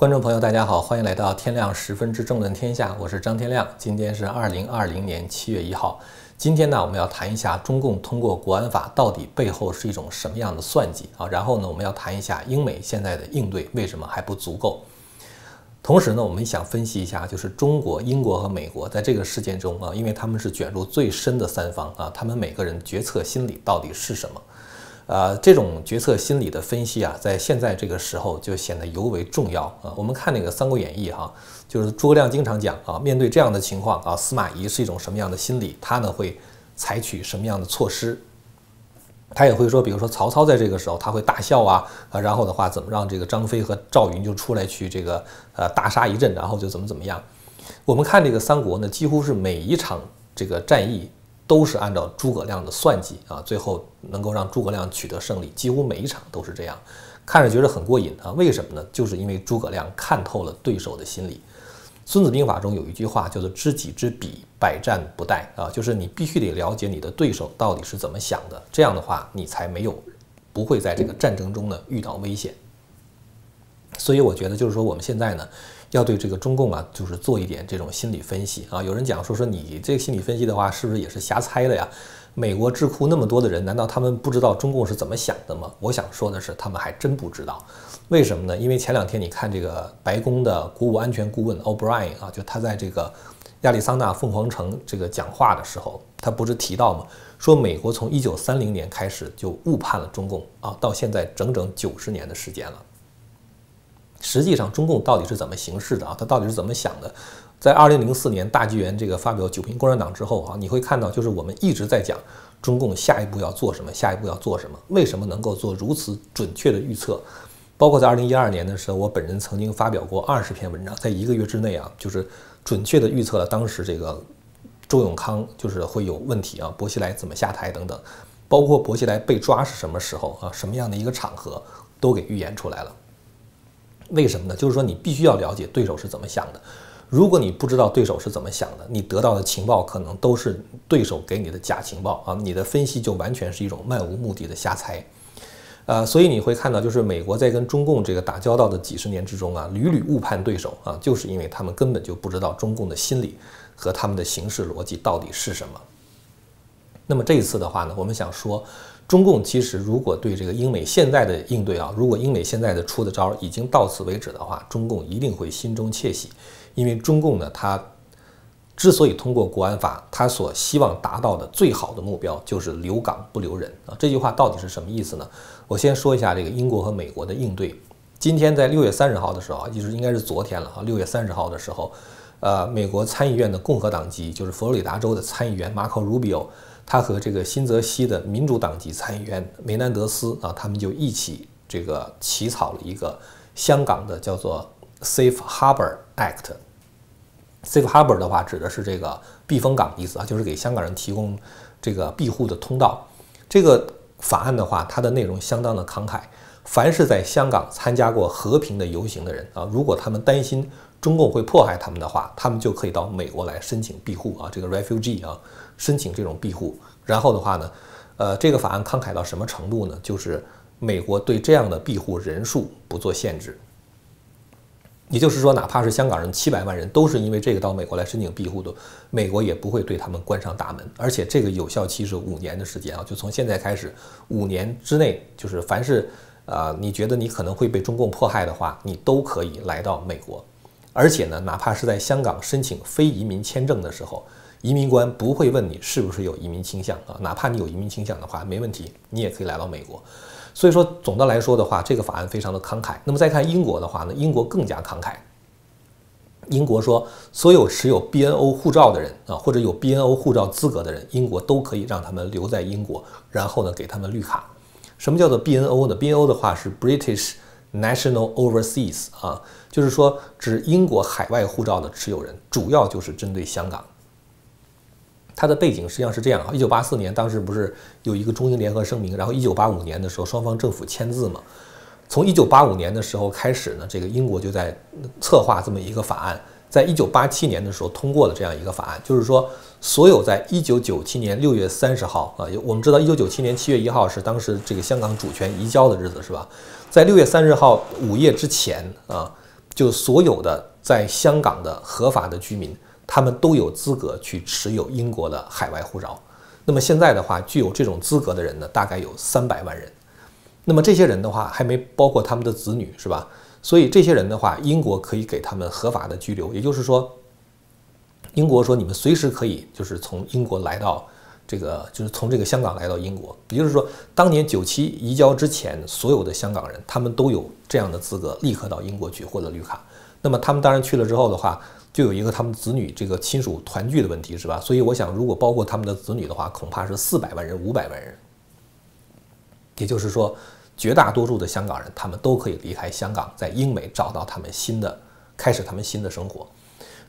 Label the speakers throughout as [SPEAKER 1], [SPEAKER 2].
[SPEAKER 1] 观众朋友，大家好，欢迎来到天亮十分之政论天下，我是张天亮。今天是二零二零年七月一号。今天呢，我们要谈一下中共通过国安法到底背后是一种什么样的算计啊？然后呢，我们要谈一下英美现在的应对为什么还不足够。同时呢，我们想分析一下，就是中国、英国和美国在这个事件中啊，因为他们是卷入最深的三方啊，他们每个人决策心理到底是什么？呃，这种决策心理的分析啊，在现在这个时候就显得尤为重要啊。我们看那个《三国演义》哈，就是诸葛亮经常讲啊，面对这样的情况啊，司马懿是一种什么样的心理？他呢会采取什么样的措施？他也会说，比如说曹操在这个时候他会大笑啊啊，然后的话怎么让这个张飞和赵云就出来去这个呃大杀一阵，然后就怎么怎么样？我们看这个三国呢，几乎是每一场这个战役。都是按照诸葛亮的算计啊，最后能够让诸葛亮取得胜利，几乎每一场都是这样，看着觉得很过瘾啊。为什么呢？就是因为诸葛亮看透了对手的心理。孙子兵法中有一句话叫做“知己知彼，百战不殆”啊，就是你必须得了解你的对手到底是怎么想的，这样的话你才没有不会在这个战争中呢遇到危险。所以我觉得就是说我们现在呢。要对这个中共啊，就是做一点这种心理分析啊。有人讲说说你这个心理分析的话，是不是也是瞎猜的呀？美国智库那么多的人，难道他们不知道中共是怎么想的吗？我想说的是，他们还真不知道。为什么呢？因为前两天你看这个白宫的国务安全顾问 O'Brien 啊，就他在这个亚利桑那凤凰城这个讲话的时候，他不是提到吗？说美国从一九三零年开始就误判了中共啊，到现在整整九十年的时间了。实际上，中共到底是怎么行事的啊？他到底是怎么想的？在二零零四年大纪元这个发表九评共产党之后啊，你会看到，就是我们一直在讲中共下一步要做什么，下一步要做什么。为什么能够做如此准确的预测？包括在二零一二年的时候，我本人曾经发表过二十篇文章，在一个月之内啊，就是准确的预测了当时这个周永康就是会有问题啊，薄熙来怎么下台等等，包括薄熙来被抓是什么时候啊，什么样的一个场合，都给预言出来了。为什么呢？就是说你必须要了解对手是怎么想的。如果你不知道对手是怎么想的，你得到的情报可能都是对手给你的假情报啊！你的分析就完全是一种漫无目的的瞎猜。呃，所以你会看到，就是美国在跟中共这个打交道的几十年之中啊，屡屡误判对手啊，就是因为他们根本就不知道中共的心理和他们的行事逻辑到底是什么。那么这一次的话呢，我们想说。中共其实如果对这个英美现在的应对啊，如果英美现在的出的招已经到此为止的话，中共一定会心中窃喜，因为中共呢，他之所以通过国安法，他所希望达到的最好的目标就是留港不留人啊。这句话到底是什么意思呢？我先说一下这个英国和美国的应对。今天在六月三十号的时候啊，就是应该是昨天了啊，六月三十号的时候，呃，美国参议院的共和党籍，就是佛罗里达州的参议员马可·鲁比奥。他和这个新泽西的民主党籍参议员梅南德斯啊，他们就一起这个起草了一个香港的叫做 Safe Harbor Act。Safe Harbor 的话指的是这个避风港意思啊，就是给香港人提供这个庇护的通道。这个法案的话，它的内容相当的慷慨，凡是在香港参加过和平的游行的人啊，如果他们担心中共会迫害他们的话，他们就可以到美国来申请庇护啊，这个 refugee 啊。申请这种庇护，然后的话呢，呃，这个法案慷慨到什么程度呢？就是美国对这样的庇护人数不做限制，也就是说，哪怕是香港人七百万人都是因为这个到美国来申请庇护的，美国也不会对他们关上大门。而且这个有效期是五年的时间啊，就从现在开始，五年之内，就是凡是呃你觉得你可能会被中共迫害的话，你都可以来到美国。而且呢，哪怕是在香港申请非移民签证的时候。移民官不会问你是不是有移民倾向啊，哪怕你有移民倾向的话，没问题，你也可以来到美国。所以说，总的来说的话，这个法案非常的慷慨。那么再看英国的话呢，英国更加慷慨。英国说，所有持有 BNO 护照的人啊，或者有 BNO 护照资格的人，英国都可以让他们留在英国，然后呢，给他们绿卡。什么叫做 BNO 呢？BNO 的话是 British National Overseas 啊，就是说指英国海外护照的持有人，主要就是针对香港。它的背景实际上是这样啊，一九八四年当时不是有一个中英联合声明，然后一九八五年的时候双方政府签字嘛。从一九八五年的时候开始呢，这个英国就在策划这么一个法案，在一九八七年的时候通过了这样一个法案，就是说所有在一九九七年六月三十号啊，我们知道一九九七年七月一号是当时这个香港主权移交的日子是吧？在六月三十号午夜之前啊，就所有的在香港的合法的居民，他们都有资格去持有英国的海外护照。那么现在的话，具有这种资格的人呢，大概有三百万人。那么这些人的话，还没包括他们的子女，是吧？所以这些人的话，英国可以给他们合法的居留，也就是说，英国说你们随时可以就是从英国来到这个，就是从这个香港来到英国。也就是说，当年九七移交之前，所有的香港人他们都有这样的资格，立刻到英国去获得绿卡。那么他们当然去了之后的话，就有一个他们子女这个亲属团聚的问题，是吧？所以我想，如果包括他们的子女的话，恐怕是四百万人、五百万人。也就是说。绝大多数的香港人，他们都可以离开香港，在英美找到他们新的，开始他们新的生活。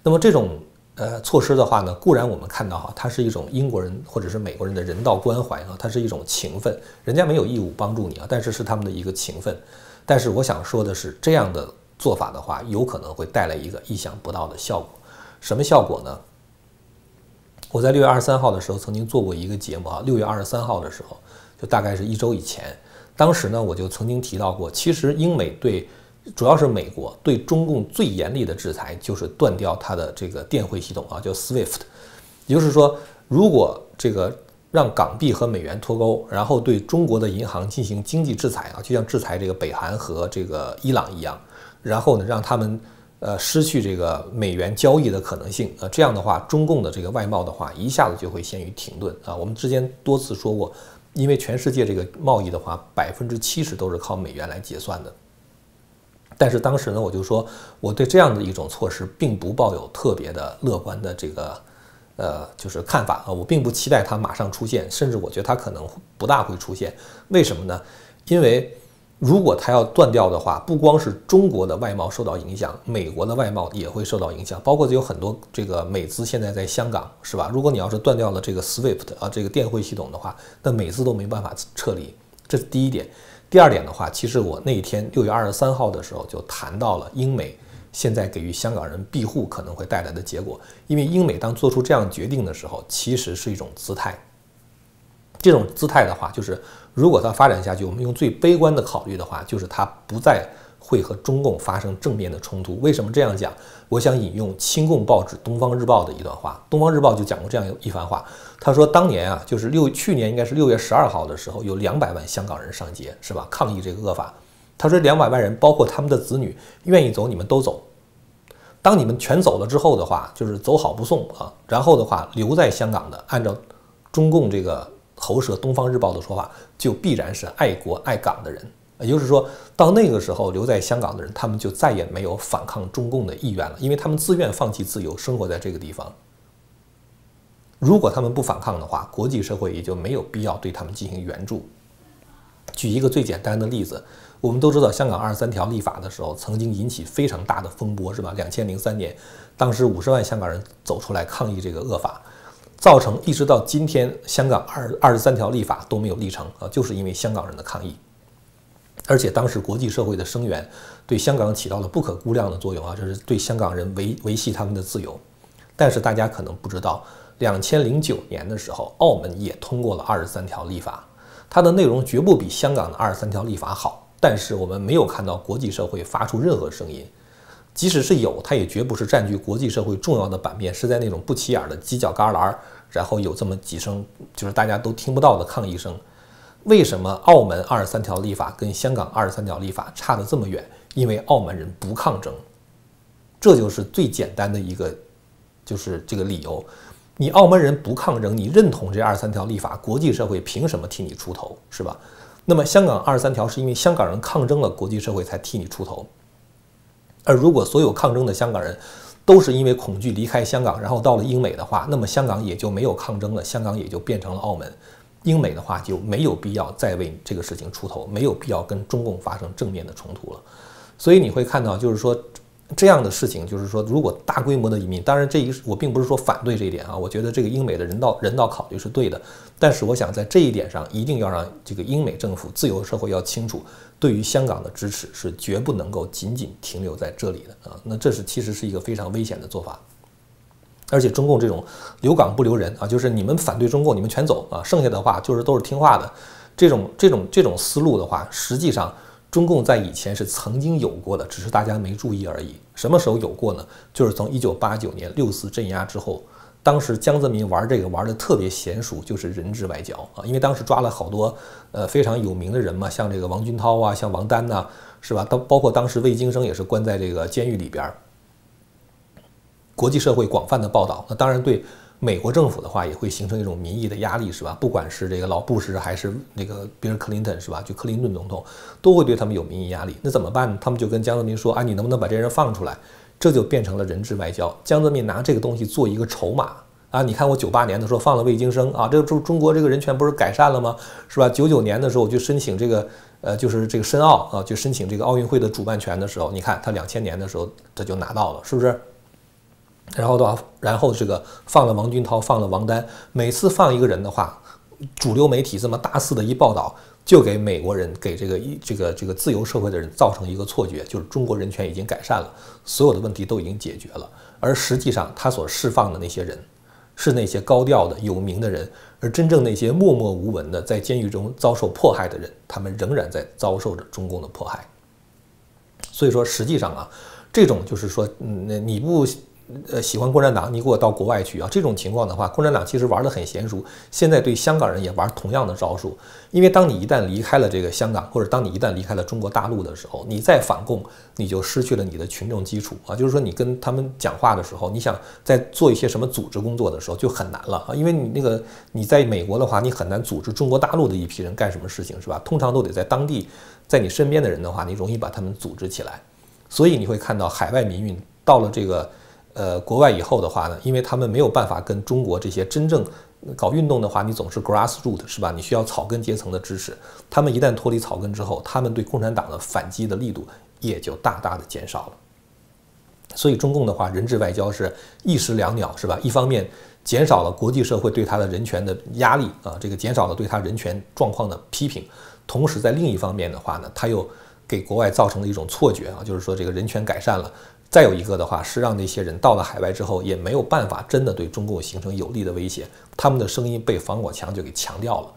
[SPEAKER 1] 那么这种呃措施的话呢，固然我们看到哈，它是一种英国人或者是美国人的人道关怀啊，它是一种情分，人家没有义务帮助你啊，但是是他们的一个情分。但是我想说的是，这样的做法的话，有可能会带来一个意想不到的效果。什么效果呢？我在六月二十三号的时候曾经做过一个节目啊，六月二十三号的时候，就大概是一周以前。当时呢，我就曾经提到过，其实英美对，主要是美国对中共最严厉的制裁就是断掉它的这个电汇系统啊，叫 SWIFT。也就是说，如果这个让港币和美元脱钩，然后对中国的银行进行经济制裁啊，就像制裁这个北韩和这个伊朗一样，然后呢，让他们呃失去这个美元交易的可能性啊，这样的话，中共的这个外贸的话，一下子就会陷于停顿啊。我们之前多次说过。因为全世界这个贸易的话，百分之七十都是靠美元来结算的。但是当时呢，我就说我对这样的一种措施并不抱有特别的乐观的这个呃就是看法啊，我并不期待它马上出现，甚至我觉得它可能不大会出现。为什么呢？因为。如果它要断掉的话，不光是中国的外贸受到影响，美国的外贸也会受到影响。包括有很多这个美资现在在香港，是吧？如果你要是断掉了这个 SWIFT 啊，这个电汇系统的话，那美资都没办法撤离。这是第一点。第二点的话，其实我那一天六月二十三号的时候就谈到了英美现在给予香港人庇护可能会带来的结果。因为英美当做出这样决定的时候，其实是一种姿态。这种姿态的话，就是。如果它发展下去，我们用最悲观的考虑的话，就是它不再会和中共发生正面的冲突。为什么这样讲？我想引用亲共报纸《东方日报》的一段话，《东方日报》就讲过这样一番话。他说，当年啊，就是六去年应该是六月十二号的时候，有两百万香港人上街，是吧？抗议这个恶法。他说，两百万人包括他们的子女，愿意走你们都走。当你们全走了之后的话，就是走好不送啊。然后的话，留在香港的，按照中共这个。喉舌《东方日报》的说法，就必然是爱国爱港的人。也就是说到那个时候，留在香港的人，他们就再也没有反抗中共的意愿了，因为他们自愿放弃自由，生活在这个地方。如果他们不反抗的话，国际社会也就没有必要对他们进行援助。举一个最简单的例子，我们都知道，香港二十三条立法的时候，曾经引起非常大的风波，是吧？两千零三年，当时五十万香港人走出来抗议这个恶法。造成一直到今天，香港二二十三条立法都没有立成啊，就是因为香港人的抗议。而且当时国际社会的声援对香港起到了不可估量的作用啊，就是对香港人维维系他们的自由。但是大家可能不知道，两千零九年的时候，澳门也通过了二十三条立法，它的内容绝不比香港的二十三条立法好，但是我们没有看到国际社会发出任何声音。即使是有，它也绝不是占据国际社会重要的版面，是在那种不起眼的犄角旮旯，然后有这么几声就是大家都听不到的抗议声。为什么澳门二十三条立法跟香港二十三条立法差得这么远？因为澳门人不抗争，这就是最简单的一个，就是这个理由。你澳门人不抗争，你认同这二十三条立法，国际社会凭什么替你出头，是吧？那么香港二十三条是因为香港人抗争了，国际社会才替你出头。而如果所有抗争的香港人都是因为恐惧离开香港，然后到了英美的话，那么香港也就没有抗争了，香港也就变成了澳门。英美的话就没有必要再为这个事情出头，没有必要跟中共发生正面的冲突了。所以你会看到，就是说。这样的事情，就是说，如果大规模的移民，当然这一我并不是说反对这一点啊，我觉得这个英美的人道人道考虑是对的，但是我想在这一点上，一定要让这个英美政府自由社会要清楚，对于香港的支持是绝不能够仅仅停留在这里的啊，那这是其实是一个非常危险的做法，而且中共这种留港不留人啊，就是你们反对中共，你们全走啊，剩下的话就是都是听话的，这种这种这种思路的话，实际上。中共在以前是曾经有过的，只是大家没注意而已。什么时候有过呢？就是从一九八九年六四镇压之后，当时江泽民玩这个玩的特别娴熟，就是人质外交啊。因为当时抓了好多呃非常有名的人嘛，像这个王军涛啊，像王丹呐，是吧？当包括当时魏京生也是关在这个监狱里边。国际社会广泛的报道，那当然对。美国政府的话也会形成一种民意的压力，是吧？不管是这个老布什还是那个比尔·克林顿，是吧？就克林顿总统都会对他们有民意压力。那怎么办呢？他们就跟江泽民说：“啊，你能不能把这人放出来？”这就变成了人质外交。江泽民拿这个东西做一个筹码啊！你看，我九八年的时候放了魏京生啊，这中中国这个人权不是改善了吗？是吧？九九年的时候我就申请这个呃，就是这个申奥啊，就申请这个奥运会的主办权的时候，你看他两千年的时候他就拿到了，是不是？然后的话，然后这个放了王军涛，放了王丹，每次放一个人的话，主流媒体这么大肆的一报道，就给美国人，给这个一这个这个自由社会的人造成一个错觉，就是中国人权已经改善了，所有的问题都已经解决了。而实际上，他所释放的那些人，是那些高调的有名的人，而真正那些默默无闻的在监狱中遭受迫害的人，他们仍然在遭受着中共的迫害。所以说，实际上啊，这种就是说，嗯，你不。呃，喜欢共产党，你给我到国外去啊！这种情况的话，共产党其实玩得很娴熟，现在对香港人也玩同样的招数。因为当你一旦离开了这个香港，或者当你一旦离开了中国大陆的时候，你再反共，你就失去了你的群众基础啊！就是说，你跟他们讲话的时候，你想在做一些什么组织工作的时候就很难了啊！因为你那个你在美国的话，你很难组织中国大陆的一批人干什么事情，是吧？通常都得在当地，在你身边的人的话，你容易把他们组织起来。所以你会看到海外民运到了这个。呃，国外以后的话呢，因为他们没有办法跟中国这些真正搞运动的话，你总是 grassroot 是吧？你需要草根阶层的支持。他们一旦脱离草根之后，他们对共产党的反击的力度也就大大的减少了。所以中共的话，人质外交是一石两鸟是吧？一方面减少了国际社会对他的人权的压力啊，这个减少了对他人权状况的批评，同时在另一方面的话呢，他又给国外造成了一种错觉啊，就是说这个人权改善了。再有一个的话是让那些人到了海外之后也没有办法真的对中共形成有力的威胁，他们的声音被防火墙就给强调了，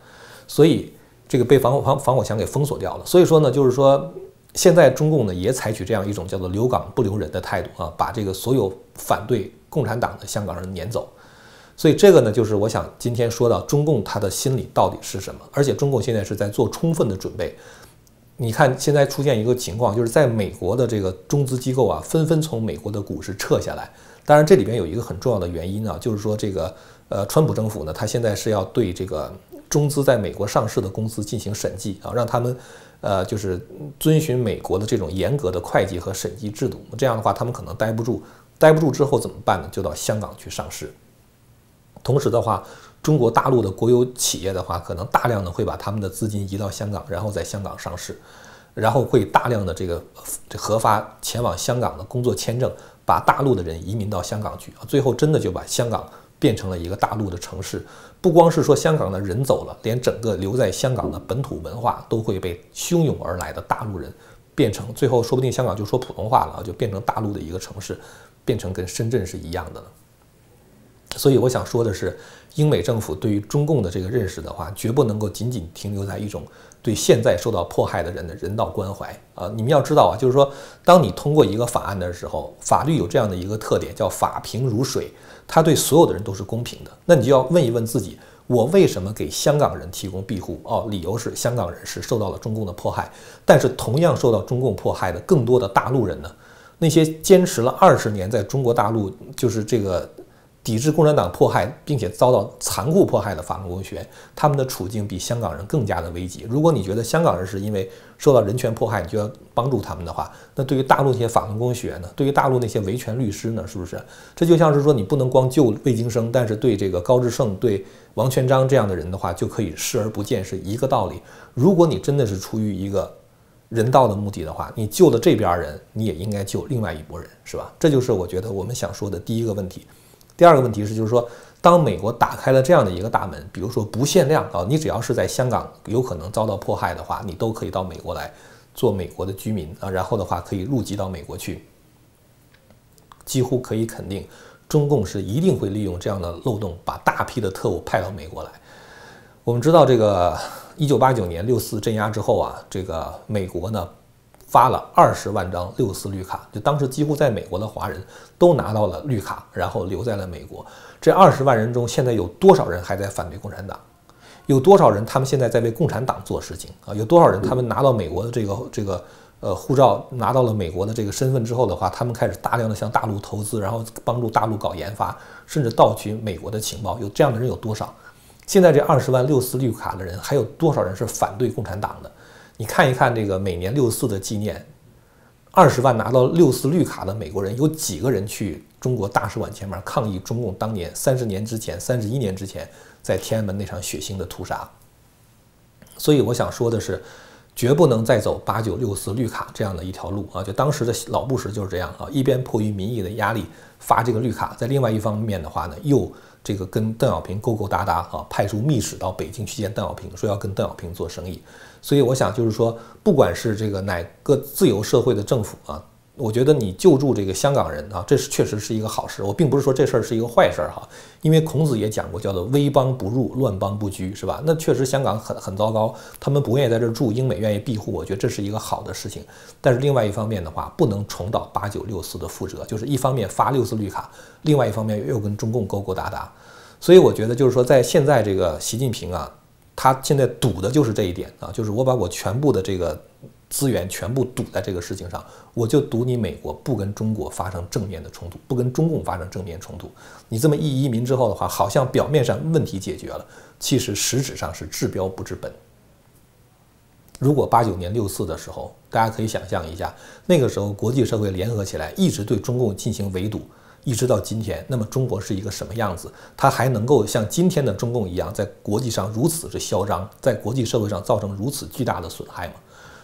[SPEAKER 1] 所以这个被防火防防火墙给封锁掉了。所以说呢，就是说现在中共呢也采取这样一种叫做留港不留人的态度啊，把这个所有反对共产党的香港人撵走。所以这个呢就是我想今天说到中共他的心理到底是什么，而且中共现在是在做充分的准备。你看，现在出现一个情况，就是在美国的这个中资机构啊，纷纷从美国的股市撤下来。当然，这里边有一个很重要的原因啊，就是说这个呃，川普政府呢，他现在是要对这个中资在美国上市的公司进行审计啊，让他们呃，就是遵循美国的这种严格的会计和审计制度。这样的话，他们可能待不住，待不住之后怎么办呢？就到香港去上市。同时的话。中国大陆的国有企业的话，可能大量的会把他们的资金移到香港，然后在香港上市，然后会大量的这个核发前往香港的工作签证，把大陆的人移民到香港去，最后真的就把香港变成了一个大陆的城市。不光是说香港的人走了，连整个留在香港的本土文化都会被汹涌而来的大陆人变成，最后说不定香港就说普通话了啊，就变成大陆的一个城市，变成跟深圳是一样的了。所以我想说的是。英美政府对于中共的这个认识的话，绝不能够仅仅停留在一种对现在受到迫害的人的人道关怀啊！你们要知道啊，就是说，当你通过一个法案的时候，法律有这样的一个特点，叫法平如水，它对所有的人都是公平的。那你就要问一问自己：我为什么给香港人提供庇护？哦，理由是香港人是受到了中共的迫害，但是同样受到中共迫害的更多的大陆人呢？那些坚持了二十年在中国大陆就是这个。抵制共产党迫害，并且遭到残酷迫害的法轮功学，他们的处境比香港人更加的危急。如果你觉得香港人是因为受到人权迫害，你就要帮助他们的话，那对于大陆那些法轮功学呢？对于大陆那些维权律师呢？是不是？这就像是说，你不能光救魏京生，但是对这个高志胜、对王全章这样的人的话，就可以视而不见，是一个道理。如果你真的是出于一个人道的目的的话，你救了这边人，你也应该救另外一拨人，是吧？这就是我觉得我们想说的第一个问题。第二个问题是，就是说，当美国打开了这样的一个大门，比如说不限量啊，你只要是在香港有可能遭到迫害的话，你都可以到美国来做美国的居民啊，然后的话可以入籍到美国去。几乎可以肯定，中共是一定会利用这样的漏洞，把大批的特务派到美国来。我们知道，这个一九八九年六四镇压之后啊，这个美国呢发了二十万张六四绿卡，就当时几乎在美国的华人都拿到了绿卡，然后留在了美国。这二十万人中，现在有多少人还在反对共产党？有多少人他们现在在为共产党做事情啊？有多少人他们拿到美国的这个这个呃护照，拿到了美国的这个身份之后的话，他们开始大量的向大陆投资，然后帮助大陆搞研发，甚至盗取美国的情报。有这样的人有多少？现在这二十万六四绿卡的人，还有多少人是反对共产党的？你看一看这个每年六四的纪念，二十万拿到六四绿卡的美国人，有几个人去中国大使馆前面抗议中共当年三十年之前、三十一年之前在天安门那场血腥的屠杀？所以我想说的是，绝不能再走八九六四绿卡这样的一条路啊！就当时的老布什就是这样啊，一边迫于民意的压力发这个绿卡，在另外一方面的话呢，又。这个跟邓小平勾勾搭搭啊，派出密使到北京去见邓小平，说要跟邓小平做生意。所以我想就是说，不管是这个哪个自由社会的政府啊。我觉得你救助这个香港人啊，这是确实是一个好事。我并不是说这事儿是一个坏事儿哈，因为孔子也讲过，叫做“危邦不入，乱邦不居”，是吧？那确实香港很很糟糕，他们不愿意在这儿住，英美愿意庇护，我觉得这是一个好的事情。但是另外一方面的话，不能重蹈八九六四的覆辙，就是一方面发六四绿卡，另外一方面又跟中共勾勾搭搭。所以我觉得就是说，在现在这个习近平啊，他现在赌的就是这一点啊，就是我把我全部的这个。资源全部赌在这个事情上，我就赌你美国不跟中国发生正面的冲突，不跟中共发生正面冲突。你这么一移民之后的话，好像表面上问题解决了，其实实质上是治标不治本。如果八九年六四的时候，大家可以想象一下，那个时候国际社会联合起来，一直对中共进行围堵，一直到今天，那么中国是一个什么样子？它还能够像今天的中共一样，在国际上如此之嚣张，在国际社会上造成如此巨大的损害吗？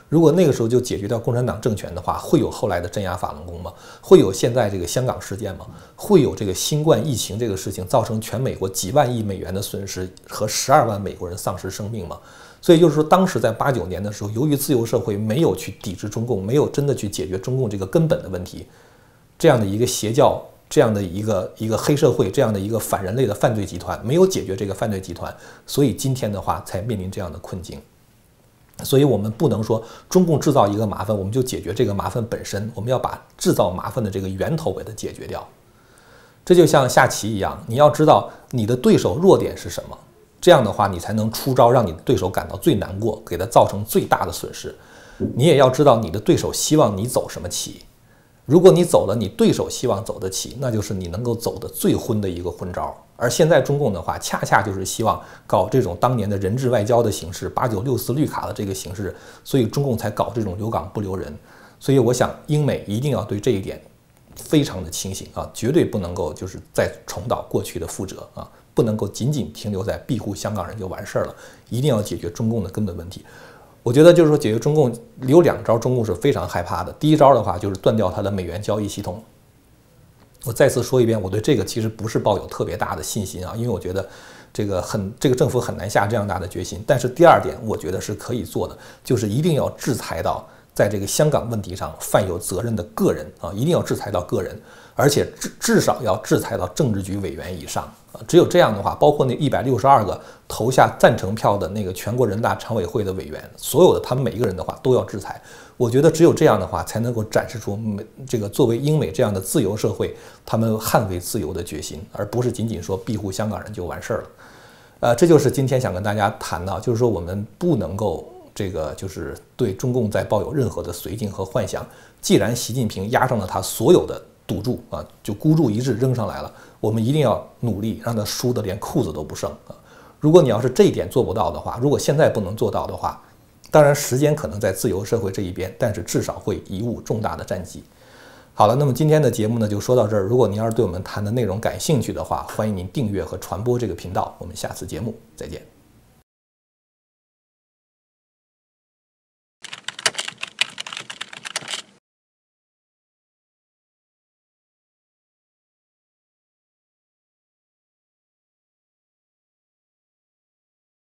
[SPEAKER 1] 如果那个时候就解决掉共产党政权的话，会有后来的镇压法轮功吗？会有现在这个香港事件吗？会有这个新冠疫情这个事情造成全美国几万亿美元的损失和十二万美国人丧失生命吗？所以就是说，当时在八九年的时候，由于自由社会没有去抵制中共，没有真的去解决中共这个根本的问题，这样的一个邪教，这样的一个一个黑社会，这样的一个反人类的犯罪集团，没有解决这个犯罪集团，所以今天的话才面临这样的困境。所以，我们不能说中共制造一个麻烦，我们就解决这个麻烦本身。我们要把制造麻烦的这个源头给它解决掉。这就像下棋一样，你要知道你的对手弱点是什么，这样的话你才能出招，让你的对手感到最难过，给他造成最大的损失。你也要知道你的对手希望你走什么棋。如果你走了你对手希望走得起，那就是你能够走的最昏的一个昏招。而现在中共的话，恰恰就是希望搞这种当年的人质外交的形式，八九六四绿卡的这个形式，所以中共才搞这种留港不留人。所以我想，英美一定要对这一点非常的清醒啊，绝对不能够就是再重蹈过去的覆辙啊，不能够仅仅停留在庇护香港人就完事儿了，一定要解决中共的根本问题。我觉得就是说，解决中共有两招，中共是非常害怕的。第一招的话，就是断掉它的美元交易系统。我再次说一遍，我对这个其实不是抱有特别大的信心啊，因为我觉得这个很，这个政府很难下这样大的决心。但是第二点，我觉得是可以做的，就是一定要制裁到在这个香港问题上犯有责任的个人啊，一定要制裁到个人，而且至至少要制裁到政治局委员以上。啊，只有这样的话，包括那一百六十二个投下赞成票的那个全国人大常委会的委员，所有的他们每一个人的话都要制裁。我觉得只有这样的话，才能够展示出美这个作为英美这样的自由社会，他们捍卫自由的决心，而不是仅仅说庇护香港人就完事儿了。呃，这就是今天想跟大家谈的，就是说我们不能够这个就是对中共再抱有任何的绥靖和幻想。既然习近平压上了他所有的赌注啊，就孤注一掷扔上来了。我们一定要努力，让他输得连裤子都不剩啊！如果你要是这一点做不到的话，如果现在不能做到的话，当然时间可能在自由社会这一边，但是至少会贻误重大的战绩。好了，那么今天的节目呢就说到这儿。如果您要是对我们谈的内容感兴趣的话，欢迎您订阅和传播这个频道。我们下次节目再见。